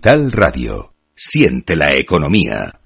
Tal Radio. Siente la economía.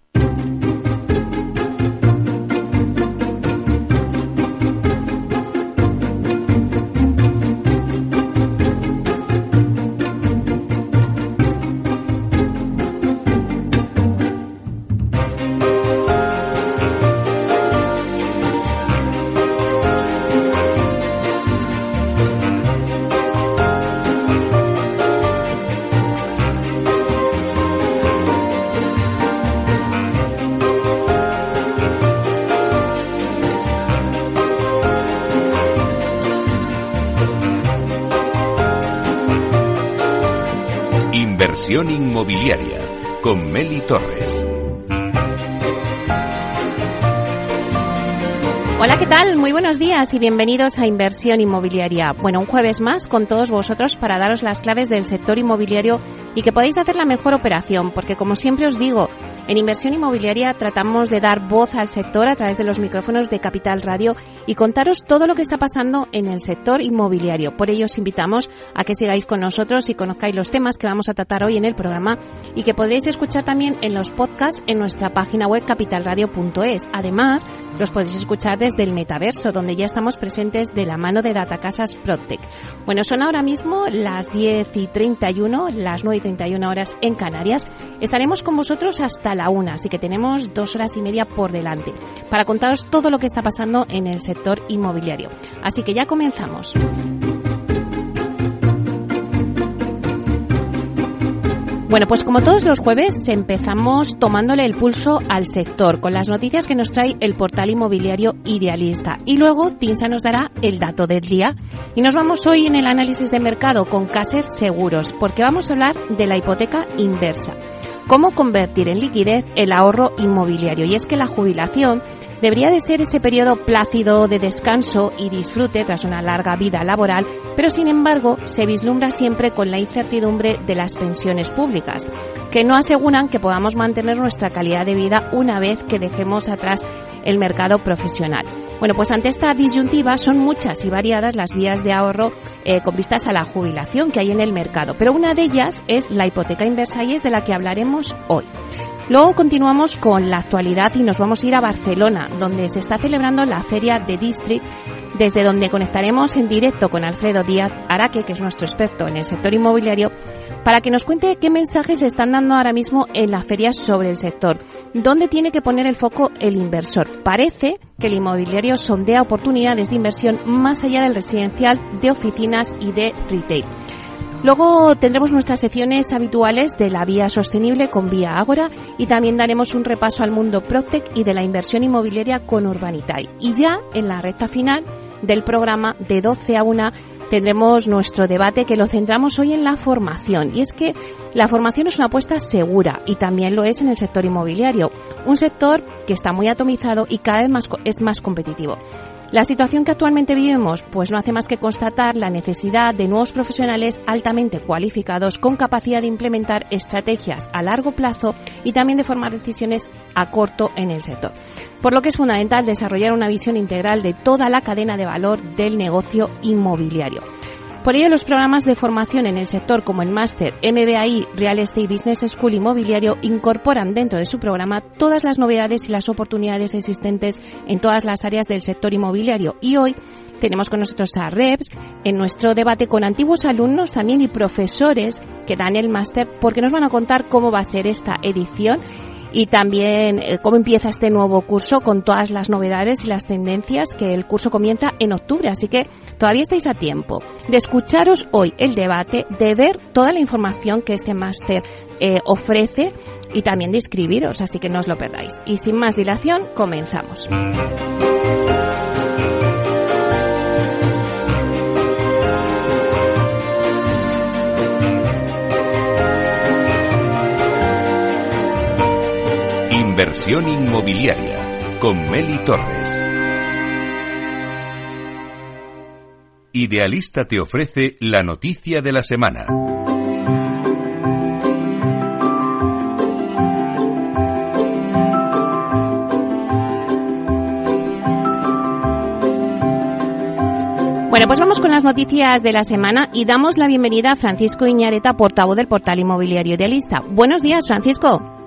Torres. Y bienvenidos a Inversión Inmobiliaria. Bueno, un jueves más con todos vosotros para daros las claves del sector inmobiliario y que podáis hacer la mejor operación, porque como siempre os digo, en inversión inmobiliaria tratamos de dar voz al sector a través de los micrófonos de Capital Radio y contaros todo lo que está pasando en el sector inmobiliario. Por ello os invitamos a que sigáis con nosotros y conozcáis los temas que vamos a tratar hoy en el programa y que podréis escuchar también en los podcasts en nuestra página web capitalradio.es. Además, los podéis escuchar desde el metaverso, donde ya estamos presentes de la mano de Datacasas Protec. Bueno, son ahora mismo las 10 y 31, las 9 y 31 horas en Canarias. Estaremos con vosotros hasta la una, así que tenemos dos horas y media por delante para contaros todo lo que está pasando en el sector inmobiliario. Así que ya comenzamos. Bueno, pues como todos los jueves empezamos tomándole el pulso al sector con las noticias que nos trae el portal inmobiliario Idealista. Y luego Tinsa nos dará el dato del día. Y nos vamos hoy en el análisis de mercado con Caser Seguros, porque vamos a hablar de la hipoteca inversa. Cómo convertir en liquidez el ahorro inmobiliario. Y es que la jubilación debería de ser ese periodo plácido de descanso y disfrute tras una larga vida laboral, pero sin embargo se vislumbra siempre con la incertidumbre de las pensiones públicas, que no aseguran que podamos mantener nuestra calidad de vida una vez que dejemos atrás el mercado profesional. Bueno, pues ante esta disyuntiva son muchas y variadas las vías de ahorro eh, con vistas a la jubilación que hay en el mercado, pero una de ellas es la hipoteca inversa y es de la que hablaremos hoy. Luego continuamos con la actualidad y nos vamos a ir a Barcelona, donde se está celebrando la feria de District, desde donde conectaremos en directo con Alfredo Díaz Araque, que es nuestro experto en el sector inmobiliario, para que nos cuente qué mensajes se están dando ahora mismo en la feria sobre el sector, dónde tiene que poner el foco el inversor. Parece que el inmobiliario sondea oportunidades de inversión más allá del residencial, de oficinas y de retail. Luego tendremos nuestras secciones habituales de la vía sostenible con Vía Ágora y también daremos un repaso al mundo Proctec y de la inversión inmobiliaria con Urbanitae. Y ya en la recta final del programa de 12 a 1 tendremos nuestro debate que lo centramos hoy en la formación. Y es que la formación es una apuesta segura y también lo es en el sector inmobiliario, un sector que está muy atomizado y cada vez más, es más competitivo. La situación que actualmente vivimos pues no hace más que constatar la necesidad de nuevos profesionales altamente cualificados con capacidad de implementar estrategias a largo plazo y también de formar decisiones a corto en el sector. Por lo que es fundamental desarrollar una visión integral de toda la cadena de valor del negocio inmobiliario. Por ello, los programas de formación en el sector como el Máster MBAI Real Estate Business School Inmobiliario incorporan dentro de su programa todas las novedades y las oportunidades existentes en todas las áreas del sector inmobiliario. Y hoy tenemos con nosotros a REPS en nuestro debate con antiguos alumnos también y profesores que dan el máster porque nos van a contar cómo va a ser esta edición y también eh, cómo empieza este nuevo curso con todas las novedades y las tendencias que el curso comienza en octubre. Así que todavía estáis a tiempo de escucharos hoy el debate, de ver toda la información que este máster eh, ofrece y también de inscribiros, así que no os lo perdáis. Y sin más dilación, comenzamos. Inversión inmobiliaria con Meli Torres. Idealista te ofrece la noticia de la semana. Bueno, pues vamos con las noticias de la semana y damos la bienvenida a Francisco Iñareta, portavoz del portal inmobiliario Idealista. Buenos días, Francisco.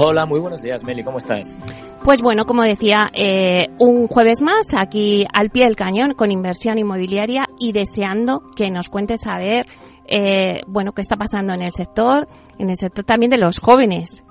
Hola, muy buenos días, Meli, ¿cómo estás? Pues bueno, como decía, eh, un jueves más aquí al pie del cañón con inversión inmobiliaria y deseando que nos cuentes a ver, eh, bueno, qué está pasando en el sector, en el sector también de los jóvenes.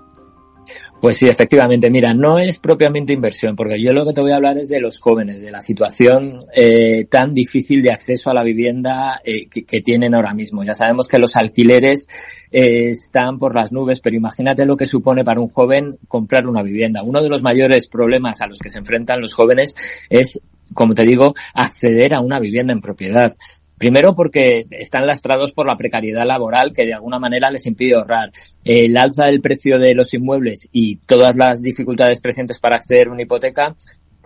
Pues sí, efectivamente. Mira, no es propiamente inversión, porque yo lo que te voy a hablar es de los jóvenes, de la situación eh, tan difícil de acceso a la vivienda eh, que, que, tienen ahora mismo. Ya sabemos que los alquileres eh, están por las nubes, pero imagínate lo que supone para un joven comprar una vivienda. Uno de los mayores problemas a los que se enfrentan los jóvenes es como te digo, acceder a una vivienda en propiedad. Primero porque están lastrados por la precariedad laboral que de alguna manera les impide ahorrar. El alza del precio de los inmuebles y todas las dificultades presentes para acceder a una hipoteca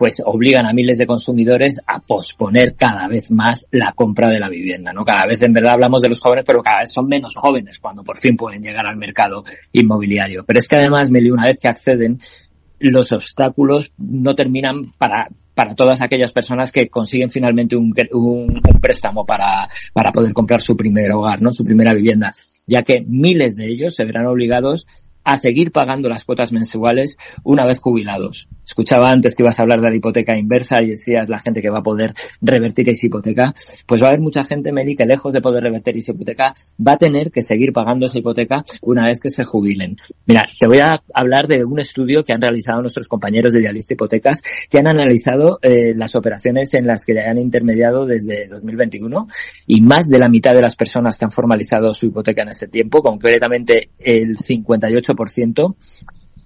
pues obligan a miles de consumidores a posponer cada vez más la compra de la vivienda, ¿no? Cada vez en verdad hablamos de los jóvenes, pero cada vez son menos jóvenes cuando por fin pueden llegar al mercado inmobiliario. Pero es que además, Meli, una vez que acceden, los obstáculos no terminan para para todas aquellas personas que consiguen finalmente un, un, un, préstamo para, para poder comprar su primer hogar, ¿no? Su primera vivienda, ya que miles de ellos se verán obligados a seguir pagando las cuotas mensuales una vez jubilados. Escuchaba antes que ibas a hablar de la hipoteca inversa y decías la gente que va a poder revertir esa hipoteca. Pues va a haber mucha gente, Meli, que lejos de poder revertir esa hipoteca va a tener que seguir pagando esa hipoteca una vez que se jubilen. Mira, te voy a hablar de un estudio que han realizado nuestros compañeros de Idealista Hipotecas que han analizado eh, las operaciones en las que han intermediado desde 2021 y más de la mitad de las personas que han formalizado su hipoteca en este tiempo, concretamente el 58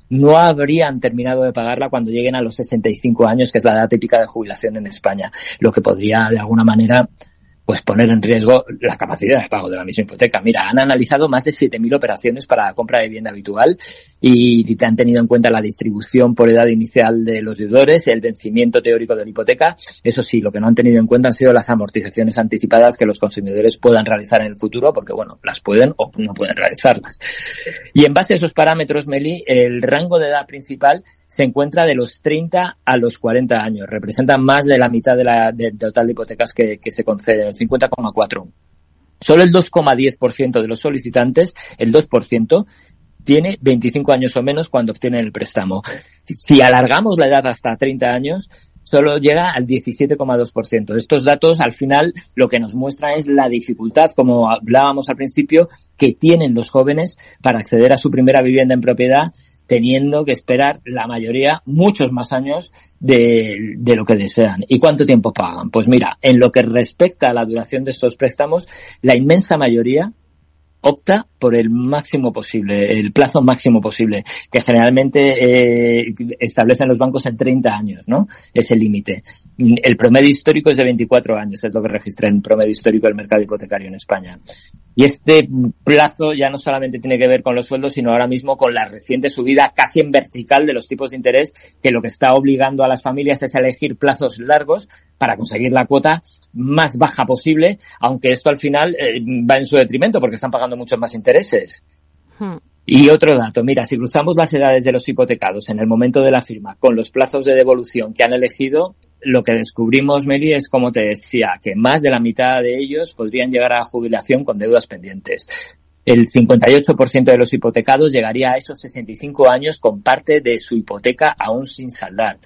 no habrían terminado de pagarla cuando lleguen a los 65 años, que es la edad típica de jubilación en España, lo que podría de alguna manera pues poner en riesgo la capacidad de pago de la misma hipoteca. Mira, han analizado más de 7.000 operaciones para la compra de vivienda habitual y han tenido en cuenta la distribución por edad inicial de los deudores, el vencimiento teórico de la hipoteca. Eso sí, lo que no han tenido en cuenta han sido las amortizaciones anticipadas que los consumidores puedan realizar en el futuro, porque bueno, las pueden o no pueden realizarlas. Y en base a esos parámetros, Meli, el rango de edad principal se encuentra de los 30 a los 40 años. Representa más de la mitad de la, total de hipotecas que, que se conceden, el 50,4. Solo el 2,10% de los solicitantes, el 2%, tiene 25 años o menos cuando obtienen el préstamo. Si alargamos la edad hasta 30 años, solo llega al 17,2%. Estos datos, al final, lo que nos muestra es la dificultad, como hablábamos al principio, que tienen los jóvenes para acceder a su primera vivienda en propiedad teniendo que esperar la mayoría muchos más años de, lo que desean. ¿Y cuánto tiempo pagan? Pues mira, en lo que respecta a la duración de estos préstamos, la inmensa mayoría opta por el máximo posible, el plazo máximo posible, que generalmente eh, establecen los bancos en 30 años, ¿no? Es el límite. El promedio histórico es de 24 años, es lo que registra el promedio histórico del mercado hipotecario en España. Y este plazo ya no solamente tiene que ver con los sueldos, sino ahora mismo con la reciente subida casi en vertical de los tipos de interés, que lo que está obligando a las familias es elegir plazos largos para conseguir la cuota más baja posible, aunque esto al final eh, va en su detrimento porque están pagando muchos más intereses. Hmm. Y otro dato, mira, si cruzamos las edades de los hipotecados en el momento de la firma con los plazos de devolución que han elegido, lo que descubrimos, Meli, es como te decía, que más de la mitad de ellos podrían llegar a la jubilación con deudas pendientes. El 58% de los hipotecados llegaría a esos 65 años con parte de su hipoteca aún sin saldar.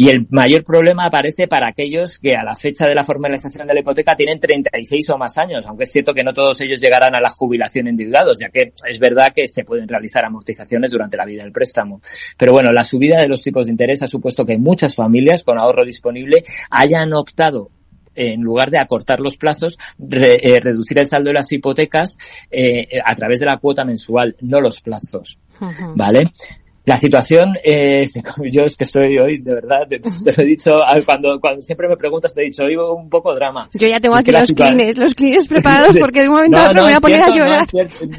Y el mayor problema aparece para aquellos que a la fecha de la formalización de la hipoteca tienen 36 o más años, aunque es cierto que no todos ellos llegarán a la jubilación endeudados, ya que es verdad que se pueden realizar amortizaciones durante la vida del préstamo. Pero bueno, la subida de los tipos de interés ha supuesto que muchas familias con ahorro disponible hayan optado en lugar de acortar los plazos, re, eh, reducir el saldo de las hipotecas eh, a través de la cuota mensual, no los plazos. ¿Vale? La situación es, yo es que estoy hoy, de verdad, te, te, lo he dicho, cuando, cuando siempre me preguntas, te he dicho, hoy un poco drama. Yo ya tengo es aquí los clines, los clines preparados porque de un momento no, a otro no, me voy a poner cierto, a llorar.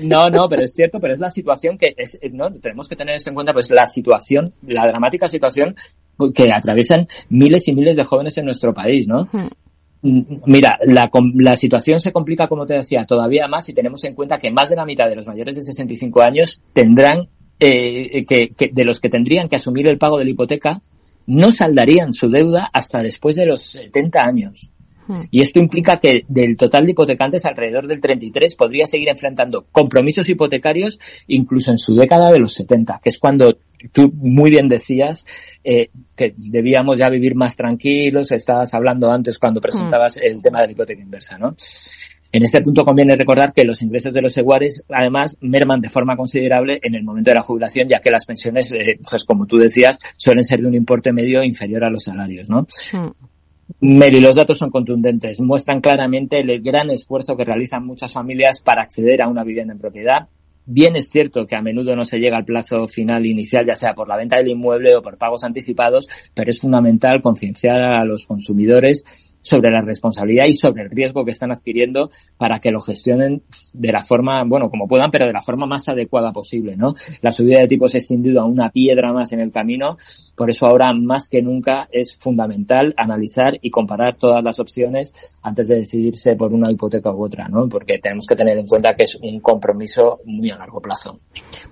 No, no, no, pero es cierto, pero es la situación que es, no, tenemos que tener en cuenta, pues la situación, la dramática situación que atraviesan miles y miles de jóvenes en nuestro país, ¿no? Mira, la, la, situación se complica, como te decía, todavía más si tenemos en cuenta que más de la mitad de los mayores de 65 años tendrán eh, que, que, de los que tendrían que asumir el pago de la hipoteca no saldarían su deuda hasta después de los 70 años. Hmm. Y esto implica que del total de hipotecantes, alrededor del 33 podría seguir enfrentando compromisos hipotecarios incluso en su década de los 70, que es cuando tú muy bien decías eh, que debíamos ya vivir más tranquilos, estabas hablando antes cuando presentabas hmm. el tema de la hipoteca inversa, ¿no? En este punto conviene recordar que los ingresos de los iguales además merman de forma considerable en el momento de la jubilación, ya que las pensiones, eh, pues como tú decías, suelen ser de un importe medio inferior a los salarios, ¿no? Hmm. Mary, los datos son contundentes. Muestran claramente el gran esfuerzo que realizan muchas familias para acceder a una vivienda en propiedad. Bien es cierto que a menudo no se llega al plazo final inicial, ya sea por la venta del inmueble o por pagos anticipados, pero es fundamental concienciar a los consumidores sobre la responsabilidad y sobre el riesgo que están adquiriendo para que lo gestionen de la forma, bueno, como puedan, pero de la forma más adecuada posible, ¿no? La subida de tipos es sin duda una piedra más en el camino, por eso ahora más que nunca es fundamental analizar y comparar todas las opciones antes de decidirse por una hipoteca u otra, ¿no? Porque tenemos que tener en cuenta que es un compromiso muy a largo plazo.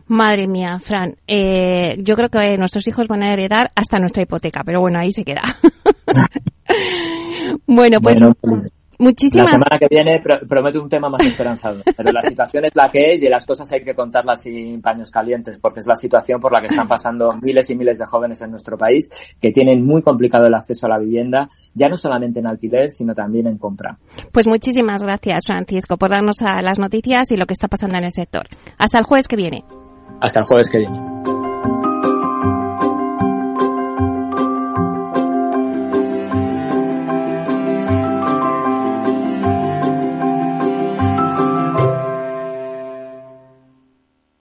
Madre mía, Fran, eh, yo creo que nuestros hijos van a heredar hasta nuestra hipoteca, pero bueno, ahí se queda. Bueno, pues muchísimas. La semana que viene prometo un tema más esperanzado. Pero la situación es la que es y las cosas hay que contarlas sin paños calientes, porque es la situación por la que están pasando miles y miles de jóvenes en nuestro país que tienen muy complicado el acceso a la vivienda, ya no solamente en alquiler, sino también en compra. Pues muchísimas gracias, Francisco, por darnos a las noticias y lo que está pasando en el sector. Hasta el jueves que viene. Hasta el jueves que viene.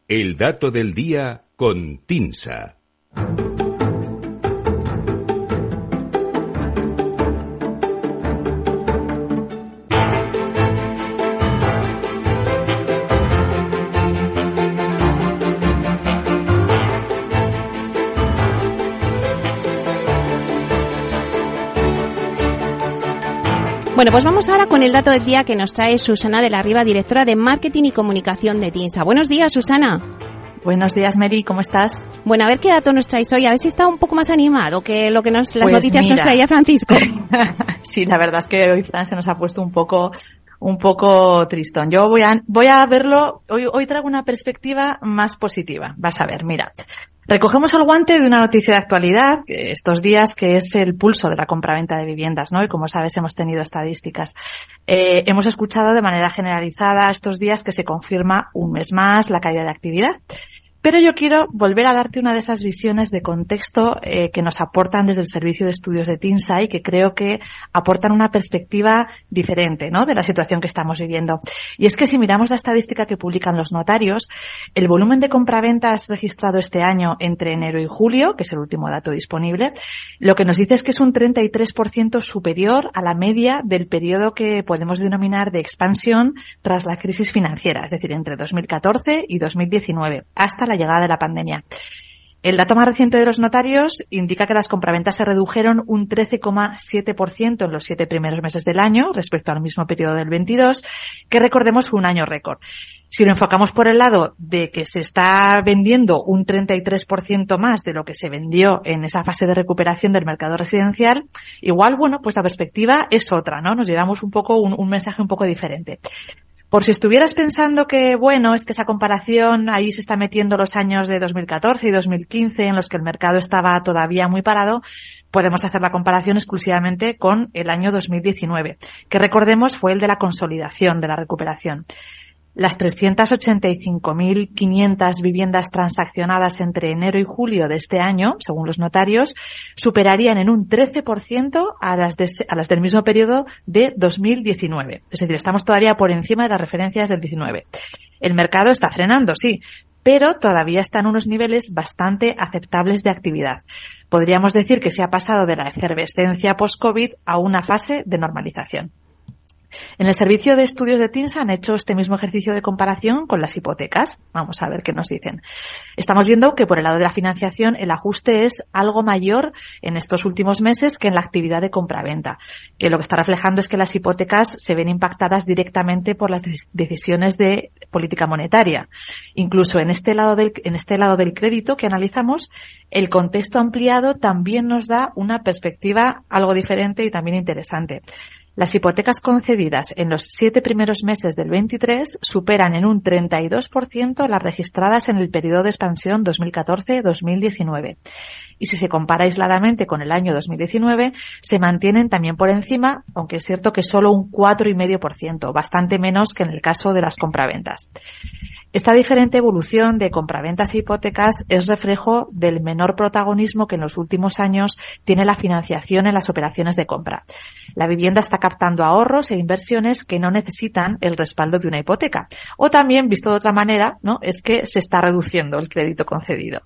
El dato del día con Tinsa. Bueno, pues vamos ahora con el dato del día que nos trae Susana de la Riva, directora de Marketing y Comunicación de TINSA. Buenos días, Susana. Buenos días, Mary, ¿cómo estás? Bueno, a ver qué dato nos traéis hoy, a ver si está un poco más animado que lo que nos, las pues noticias nos traía Francisco. sí, la verdad es que hoy Fran se nos ha puesto un poco un poco tristón. Yo voy a, voy a verlo, hoy, hoy traigo una perspectiva más positiva. Vas a ver, mira. Recogemos el guante de una noticia de actualidad estos días que es el pulso de la compraventa de viviendas, ¿no? Y como sabes hemos tenido estadísticas. Eh, hemos escuchado de manera generalizada estos días que se confirma un mes más la caída de actividad. Pero yo quiero volver a darte una de esas visiones de contexto eh, que nos aportan desde el Servicio de Estudios de TINSA y que creo que aportan una perspectiva diferente ¿no? de la situación que estamos viviendo. Y es que si miramos la estadística que publican los notarios, el volumen de compraventas registrado este año entre enero y julio, que es el último dato disponible, lo que nos dice es que es un 33% superior a la media del periodo que podemos denominar de expansión tras la crisis financiera, es decir, entre 2014 y 2019, hasta la llegada de la pandemia. El dato más reciente de los notarios indica que las compraventas se redujeron un 13,7% en los siete primeros meses del año respecto al mismo periodo del 22, que recordemos fue un año récord. Si lo enfocamos por el lado de que se está vendiendo un 33% más de lo que se vendió en esa fase de recuperación del mercado residencial, igual, bueno, pues la perspectiva es otra, ¿no? Nos llevamos un poco un, un mensaje un poco diferente. Por si estuvieras pensando que, bueno, es que esa comparación ahí se está metiendo los años de 2014 y 2015 en los que el mercado estaba todavía muy parado, podemos hacer la comparación exclusivamente con el año 2019, que recordemos fue el de la consolidación de la recuperación. Las 385.500 viviendas transaccionadas entre enero y julio de este año, según los notarios, superarían en un 13% a las, a las del mismo periodo de 2019. Es decir, estamos todavía por encima de las referencias del 19. El mercado está frenando, sí, pero todavía está en unos niveles bastante aceptables de actividad. Podríamos decir que se ha pasado de la efervescencia post-COVID a una fase de normalización. En el servicio de estudios de TINSA han hecho este mismo ejercicio de comparación con las hipotecas. Vamos a ver qué nos dicen. Estamos viendo que por el lado de la financiación el ajuste es algo mayor en estos últimos meses que en la actividad de compraventa, que lo que está reflejando es que las hipotecas se ven impactadas directamente por las decisiones de política monetaria. Incluso en este lado del, en este lado del crédito que analizamos, el contexto ampliado también nos da una perspectiva algo diferente y también interesante. Las hipotecas concedidas en los siete primeros meses del 23 superan en un 32% las registradas en el periodo de expansión 2014-2019. Y si se compara aisladamente con el año 2019, se mantienen también por encima, aunque es cierto que solo un 4,5%, bastante menos que en el caso de las compraventas. Esta diferente evolución de compraventas e hipotecas es reflejo del menor protagonismo que en los últimos años tiene la financiación en las operaciones de compra. La vivienda está captando ahorros e inversiones que no necesitan el respaldo de una hipoteca. O también, visto de otra manera, ¿no? es que se está reduciendo el crédito concedido.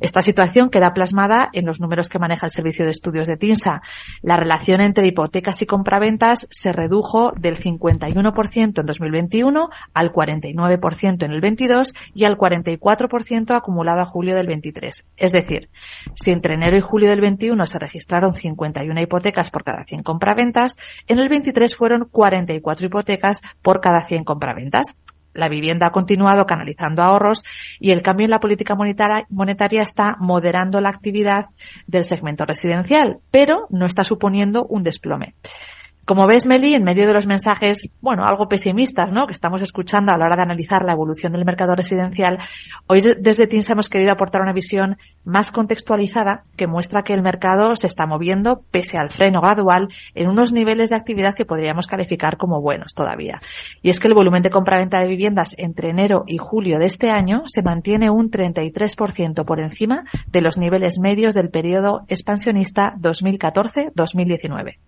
Esta situación queda plasmada en los números que maneja el Servicio de Estudios de TINSA. La relación entre hipotecas y compraventas se redujo del 51% en 2021 al 49% en el 22 y al 44% acumulado a julio del 23. Es decir, si entre enero y julio del 21 se registraron 51 hipotecas por cada 100 compraventas, en el 23 fueron 44 hipotecas por cada 100 compraventas la vivienda ha continuado canalizando ahorros y el cambio en la política monetaria, está moderando la actividad del segmento residencial, pero no está suponiendo un desplome. Como ves, Meli, en medio de los mensajes, bueno, algo pesimistas, ¿no? Que estamos escuchando a la hora de analizar la evolución del mercado residencial, hoy desde TINSA hemos querido aportar una visión más contextualizada que muestra que el mercado se está moviendo, pese al freno gradual, en unos niveles de actividad que podríamos calificar como buenos todavía. Y es que el volumen de compra-venta de viviendas entre enero y julio de este año se mantiene un 33% por encima de los niveles medios del periodo expansionista 2014-2019.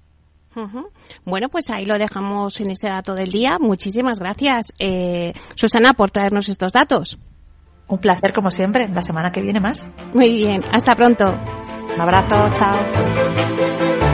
Bueno, pues ahí lo dejamos en ese dato del día. Muchísimas gracias, eh, Susana, por traernos estos datos. Un placer, como siempre. La semana que viene más. Muy bien. Hasta pronto. Un abrazo. Chao.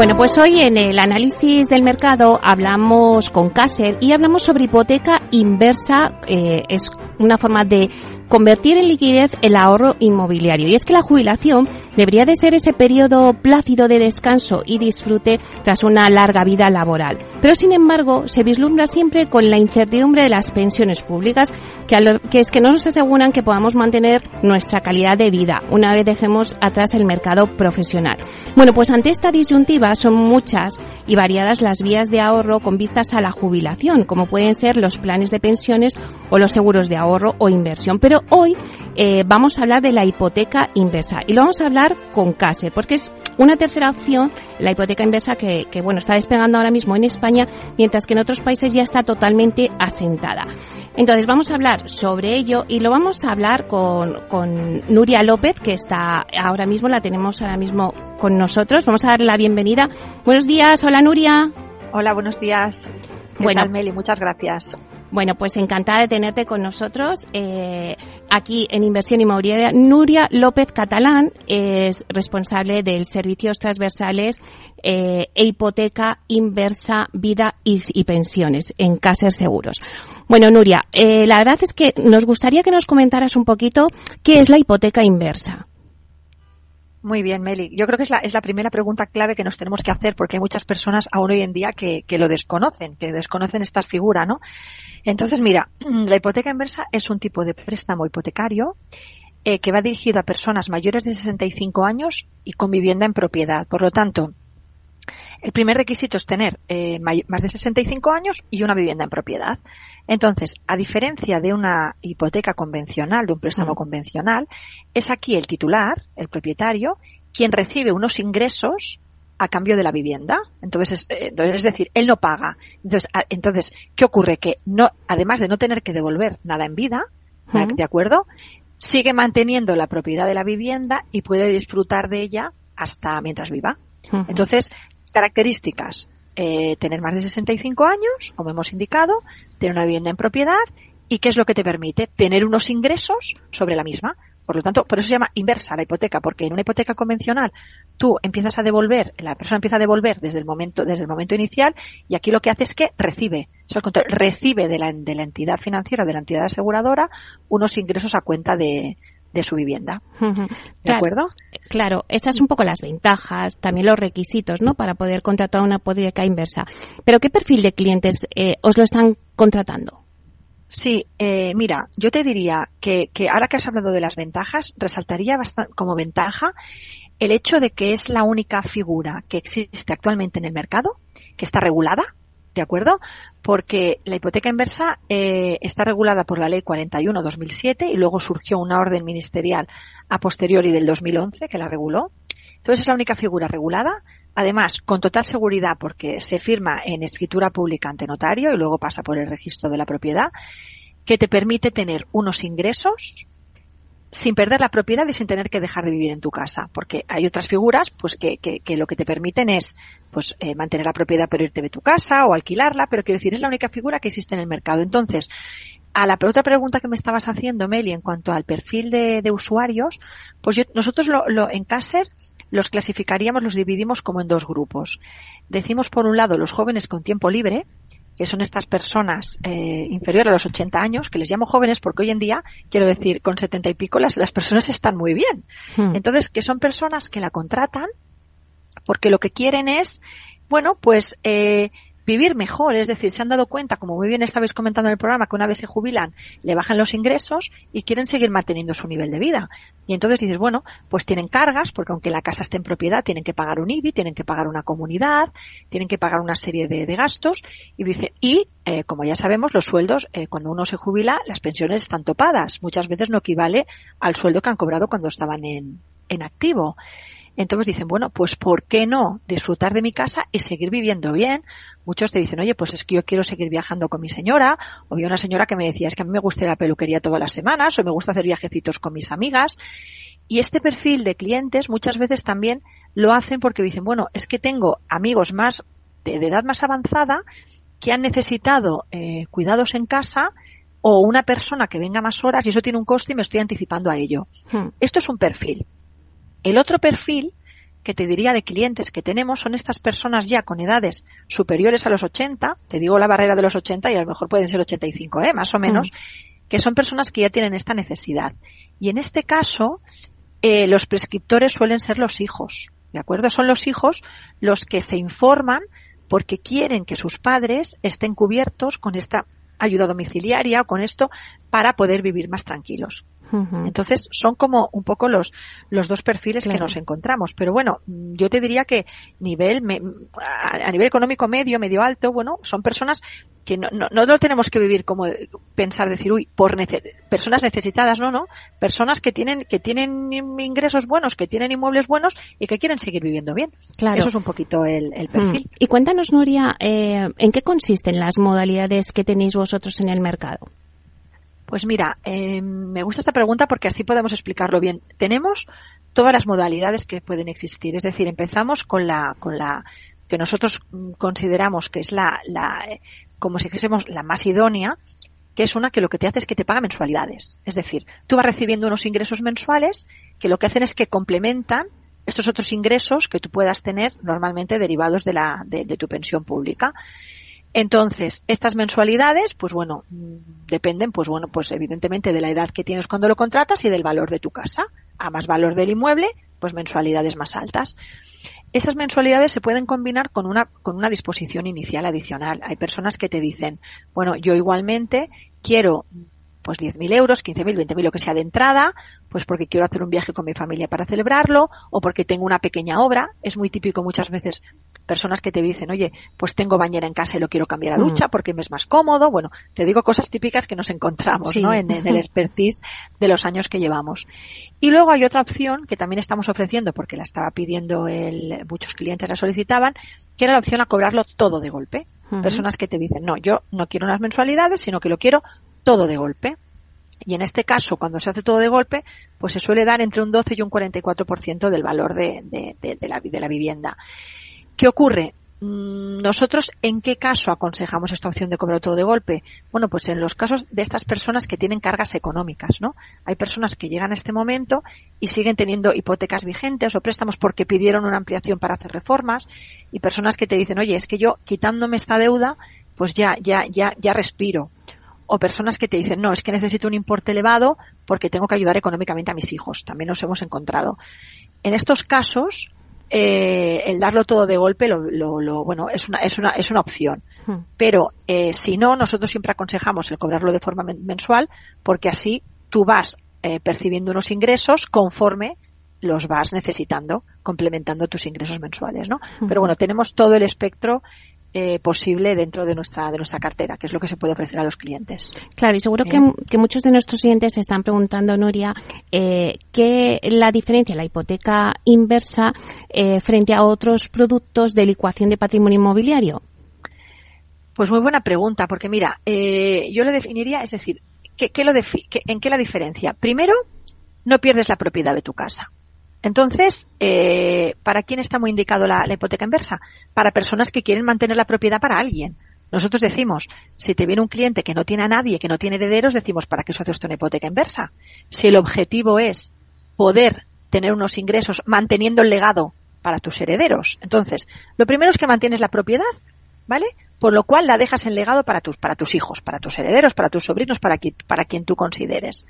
Bueno, pues hoy en el análisis del mercado hablamos con Caser y hablamos sobre hipoteca inversa. Eh, es una forma de convertir en liquidez el ahorro inmobiliario. Y es que la jubilación debería de ser ese periodo plácido de descanso y disfrute tras una larga vida laboral. Pero sin embargo, se vislumbra siempre con la incertidumbre de las pensiones públicas, que, que es que no nos aseguran que podamos mantener nuestra calidad de vida una vez dejemos atrás el mercado profesional. Bueno, pues ante esta disyuntiva son muchas y variadas las vías de ahorro con vistas a la jubilación, como pueden ser los planes de pensiones o los seguros de ahorro o inversión. Pero hoy eh, vamos a hablar de la hipoteca inversa y lo vamos a hablar con Case, porque es una tercera opción, la hipoteca inversa, que, bueno, está despegando ahora mismo en España, mientras que en otros países ya está totalmente asentada. Entonces vamos a hablar sobre ello y lo vamos a hablar con, con Nuria López, que está ahora mismo, la tenemos ahora mismo con nosotros. Vamos a darle la bienvenida. Buenos días, hola Nuria. Hola, buenos días. ¿Qué bueno, tal, Meli? Muchas gracias. Bueno, pues encantada de tenerte con nosotros eh, aquí en Inversión Inmobiliaria. Nuria López Catalán es responsable del Servicios Transversales eh, e Hipoteca Inversa Vida y, Pensiones en Caser Seguros. Bueno, Nuria, eh, la verdad es que nos gustaría que nos comentaras un poquito qué es la hipoteca inversa. Muy bien, Meli. Yo creo que es la, es la primera pregunta clave que nos tenemos que hacer porque hay muchas personas aún hoy en día que, que lo desconocen, que desconocen esta figura, ¿no? Entonces, mira, la hipoteca inversa es un tipo de préstamo hipotecario eh, que va dirigido a personas mayores de 65 años y con vivienda en propiedad. Por lo tanto, el primer requisito es tener eh, más de 65 años y una vivienda en propiedad. Entonces, a diferencia de una hipoteca convencional, de un préstamo convencional, es aquí el titular, el propietario, quien recibe unos ingresos a cambio de la vivienda. Entonces, es, eh, es decir, él no paga. Entonces, entonces, ¿qué ocurre? Que no, además de no tener que devolver nada en vida, ¿de acuerdo? Sigue manteniendo la propiedad de la vivienda y puede disfrutar de ella hasta mientras viva. Entonces, características. Eh, tener más de 65 años, como hemos indicado, tener una vivienda en propiedad y qué es lo que te permite tener unos ingresos sobre la misma. Por lo tanto, por eso se llama inversa la hipoteca, porque en una hipoteca convencional tú empiezas a devolver, la persona empieza a devolver desde el momento, desde el momento inicial y aquí lo que hace es que recibe, al contrario, recibe de la, de la entidad financiera, de la entidad aseguradora, unos ingresos a cuenta de, de su vivienda. ¿De acuerdo? Claro, esas son un poco las ventajas, también los requisitos, ¿no? Para poder contratar una hipoteca inversa. Pero ¿qué perfil de clientes eh, os lo están contratando? Sí, eh, mira, yo te diría que, que, ahora que has hablado de las ventajas, resaltaría bastante, como ventaja el hecho de que es la única figura que existe actualmente en el mercado, que está regulada, ¿de acuerdo? Porque la hipoteca inversa eh, está regulada por la Ley 41-2007 y luego surgió una orden ministerial a posteriori del 2011 que la reguló. Entonces es la única figura regulada, Además, con total seguridad, porque se firma en escritura pública ante notario y luego pasa por el registro de la propiedad, que te permite tener unos ingresos sin perder la propiedad y sin tener que dejar de vivir en tu casa, porque hay otras figuras pues que, que, lo que te permiten es pues eh, mantener la propiedad pero irte de tu casa o alquilarla, pero quiero decir es la única figura que existe en el mercado. Entonces, a la otra pregunta que me estabas haciendo, Meli, en cuanto al perfil de, de usuarios, pues nosotros lo, lo, en Caser los clasificaríamos, los dividimos como en dos grupos. Decimos por un lado los jóvenes con tiempo libre, que son estas personas eh, inferiores a los 80 años, que les llamo jóvenes porque hoy en día, quiero decir, con 70 y pico las, las personas están muy bien. Hmm. Entonces, que son personas que la contratan porque lo que quieren es, bueno, pues eh, vivir mejor, es decir, se han dado cuenta, como muy bien estabais comentando en el programa, que una vez se jubilan, le bajan los ingresos y quieren seguir manteniendo su nivel de vida. Y entonces dices, bueno, pues tienen cargas, porque aunque la casa esté en propiedad, tienen que pagar un IBI, tienen que pagar una comunidad, tienen que pagar una serie de, gastos, y dice, y eh, como ya sabemos, los sueldos, eh, cuando uno se jubila, las pensiones están topadas. Muchas veces no equivale al sueldo que han cobrado cuando estaban en, en activo. Entonces dicen, bueno, pues ¿por qué no disfrutar de mi casa y seguir viviendo bien? Muchos te dicen, oye, pues es que yo quiero seguir viajando con mi señora, o había una señora que me decía, es que a mí me gusta la peluquería todas las semanas, o me gusta hacer viajecitos con mis amigas. Y este perfil de clientes muchas veces también lo hacen porque dicen, bueno, es que tengo amigos más de, edad más avanzada que han necesitado eh, cuidados en casa o una persona que venga más horas y eso tiene un coste y me estoy anticipando a ello. Hmm. Esto es un perfil. El otro perfil que te diría de clientes que tenemos son estas personas ya con edades superiores a los 80, te digo la barrera de los 80 y a lo mejor pueden ser 85, ¿eh? más o menos, mm. que son personas que ya tienen esta necesidad. Y en este caso, eh, los prescriptores suelen ser los hijos, ¿de acuerdo? Son los hijos los que se informan porque quieren que sus padres estén cubiertos con esta ayuda domiciliaria o con esto para poder vivir más tranquilos. Entonces son como un poco los, los dos perfiles que nos encontramos. Pero bueno, yo te diría que nivel, a nivel económico medio, medio alto, bueno, son personas que no, no, no lo tenemos que vivir como pensar, decir, uy, por personas necesitadas, no, no, personas que tienen, que tienen ingresos buenos, que tienen inmuebles buenos y que quieren seguir viviendo bien. Claro. Eso es un poquito el, el perfil. Y cuéntanos, Nuria, eh, ¿en qué consisten las modalidades que tenéis vosotros en el mercado? Pues mira, eh, me gusta esta pregunta porque así podemos explicarlo bien. Tenemos todas las modalidades que pueden existir. Es decir, empezamos con la, con la que nosotros consideramos que es la, la como si dijésemos la más idónea, que es una que lo que te hace es que te paga mensualidades. Es decir, tú vas recibiendo unos ingresos mensuales que lo que hacen es que complementan estos otros ingresos que tú puedas tener normalmente derivados de la, de tu pensión pública. Entonces, estas mensualidades, pues bueno, dependen, pues bueno, pues evidentemente de la edad que tienes cuando lo contratas y del valor de tu casa. A más valor del inmueble, pues mensualidades más altas. Estas mensualidades se pueden combinar con una, con una disposición inicial adicional. Hay personas que te dicen, bueno, yo igualmente quiero pues 10.000 euros, 15.000, 20.000, lo que sea de entrada, pues porque quiero hacer un viaje con mi familia para celebrarlo, o porque tengo una pequeña obra. Es muy típico muchas veces personas que te dicen, oye, pues tengo bañera en casa y lo quiero cambiar a mm. ducha porque me es más cómodo. Bueno, te digo cosas típicas que nos encontramos, ¿no? En, en, el expertise de los años que llevamos. Y luego hay otra opción que también estamos ofreciendo porque la estaba pidiendo el, muchos clientes la solicitaban, que era la opción a cobrarlo todo de golpe. Personas que te dicen, no, yo no quiero unas mensualidades, sino que lo quiero todo de golpe. Y en este caso, cuando se hace todo de golpe, pues se suele dar entre un 12 y un 44% del valor de, de, la, de la vivienda. ¿Qué ocurre? Mm, nosotros, ¿en qué caso aconsejamos esta opción de cobrar todo de golpe? Bueno, pues en los casos de estas personas que tienen cargas económicas, ¿no? Hay personas que llegan a este momento y siguen teniendo hipotecas vigentes o préstamos porque pidieron una ampliación para hacer reformas y personas que te dicen, oye, es que yo quitándome esta deuda, pues ya, ya, ya, ya respiro. O personas que te dicen, no, es que necesito un importe elevado porque tengo que ayudar económicamente a mis hijos. También nos hemos encontrado. En estos casos, eh, el darlo todo de golpe, lo, lo, bueno, es una, es una, es una opción. Hmm. Pero eh, si no, nosotros siempre aconsejamos el cobrarlo de forma mensual, porque así tú vas eh, percibiendo unos ingresos conforme los vas necesitando, complementando tus ingresos mensuales, ¿no? Pero bueno, tenemos todo el espectro eh, posible dentro de nuestra de nuestra cartera, que es lo que se puede ofrecer a los clientes. Claro, y seguro que, que, muchos de nuestros clientes se están preguntando, Nuria, eh, qué la diferencia, la hipoteca inversa eh, frente a otros productos de licuación de patrimonio inmobiliario. Pues muy buena pregunta, porque mira, eh, yo lo definiría, es decir, ¿qué, qué lo ¿en qué la diferencia? Primero, no pierdes la propiedad de tu casa. Entonces, eh, ¿para quién está muy indicado la, hipoteca inversa? Para personas que quieren mantener la propiedad para alguien. Nosotros decimos, si te viene un cliente que no tiene a nadie, que no tiene herederos, decimos, ¿para qué eso hace una hipoteca inversa? Si el objetivo es poder tener unos ingresos manteniendo el legado para tus herederos. Entonces, lo primero es que mantienes la propiedad, ¿vale? Por lo cual la dejas en legado para tus, para tus hijos, para tus herederos, para tus sobrinos, para, para quien tú consideres.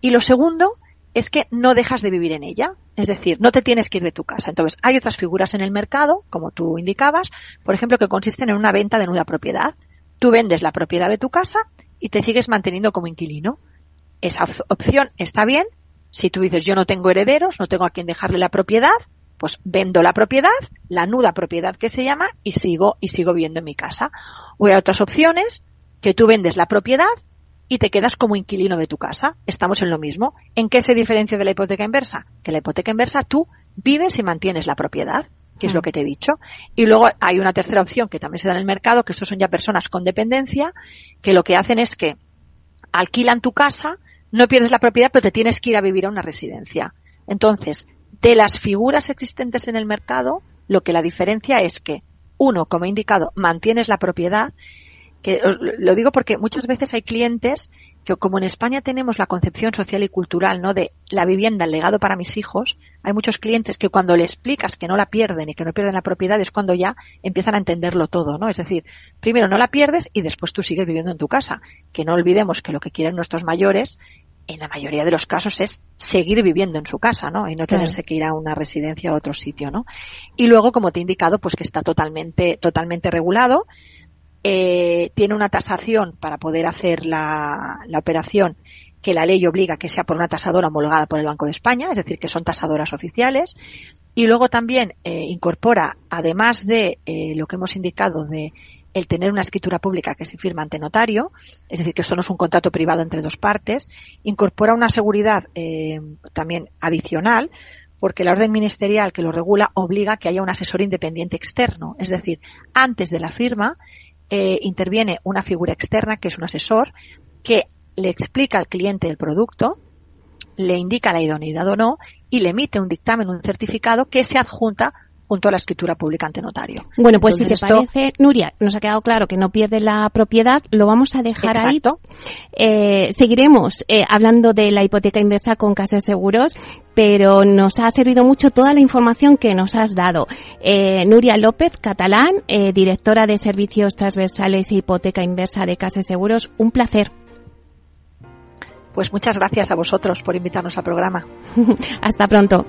Y lo segundo es que no dejas de vivir en ella. Es decir, no te tienes que ir de tu casa. Entonces, hay otras figuras en el mercado, como tú indicabas, por ejemplo, que consisten en una venta de nuda propiedad. Tú vendes la propiedad de tu casa y te sigues manteniendo como inquilino. Esa opción está bien. Si tú dices, yo no tengo herederos, no tengo a quien dejarle la propiedad, pues vendo la propiedad, la nuda propiedad que se llama, y sigo, y sigo viviendo en mi casa. O hay otras opciones, que tú vendes la propiedad, y te quedas como inquilino de tu casa. Estamos en lo mismo. ¿En qué se diferencia de la hipoteca inversa? Que la hipoteca inversa tú vives y mantienes la propiedad, que es lo mm. que te he dicho. Y luego hay una tercera opción que también se da en el mercado, que estos son ya personas con dependencia, que lo que hacen es que alquilan tu casa, no pierdes la propiedad, pero te tienes que ir a vivir a una residencia. Entonces, de las figuras existentes en el mercado, lo que la diferencia es que, uno, como he indicado, mantienes la propiedad que lo digo porque muchas veces hay clientes que como en España tenemos la concepción social y cultural, ¿no? De la vivienda, el legado para mis hijos, hay muchos clientes que cuando le explicas que no la pierden y que no pierden la propiedad es cuando ya empiezan a entenderlo todo, ¿no? Es decir, primero no la pierdes y después tú sigues viviendo en tu casa. Que no olvidemos que lo que quieren nuestros mayores en la mayoría de los casos es seguir viviendo en su casa, ¿no? Y no tenerse que ir a una residencia o a otro sitio, ¿no? Y luego, como te he indicado, pues que está totalmente, totalmente regulado eh, tiene una tasación para poder hacer la, operación que la ley obliga que sea por una tasadora homologada por el Banco de España, es decir, que son tasadoras oficiales. Y luego también eh, incorpora, además de eh, lo que hemos indicado de el tener una escritura pública que se firma ante notario, es decir, que esto no es un contrato privado entre dos partes, incorpora una seguridad también adicional, porque la orden ministerial que lo regula obliga que haya un asesor independiente externo, es decir, antes de la firma eh, interviene una figura externa que es un asesor que le explica al cliente el producto, le indica la idoneidad o no y le emite un dictamen, un certificado que se adjunta junto a la escritura pública ante notario. Bueno, pues si te parece, Nuria, nos ha quedado claro que no pierde la propiedad, lo vamos a dejar ahí. Eh, seguiremos eh, hablando de la hipoteca inversa con Casas Seguros, pero nos ha servido mucho toda la información que nos has dado. Eh, Nuria López, catalán, directora de Servicios Transversales e Hipoteca Inversa de Casas Seguros, un placer. Pues muchas gracias a vosotros por invitarnos al programa. Hasta pronto.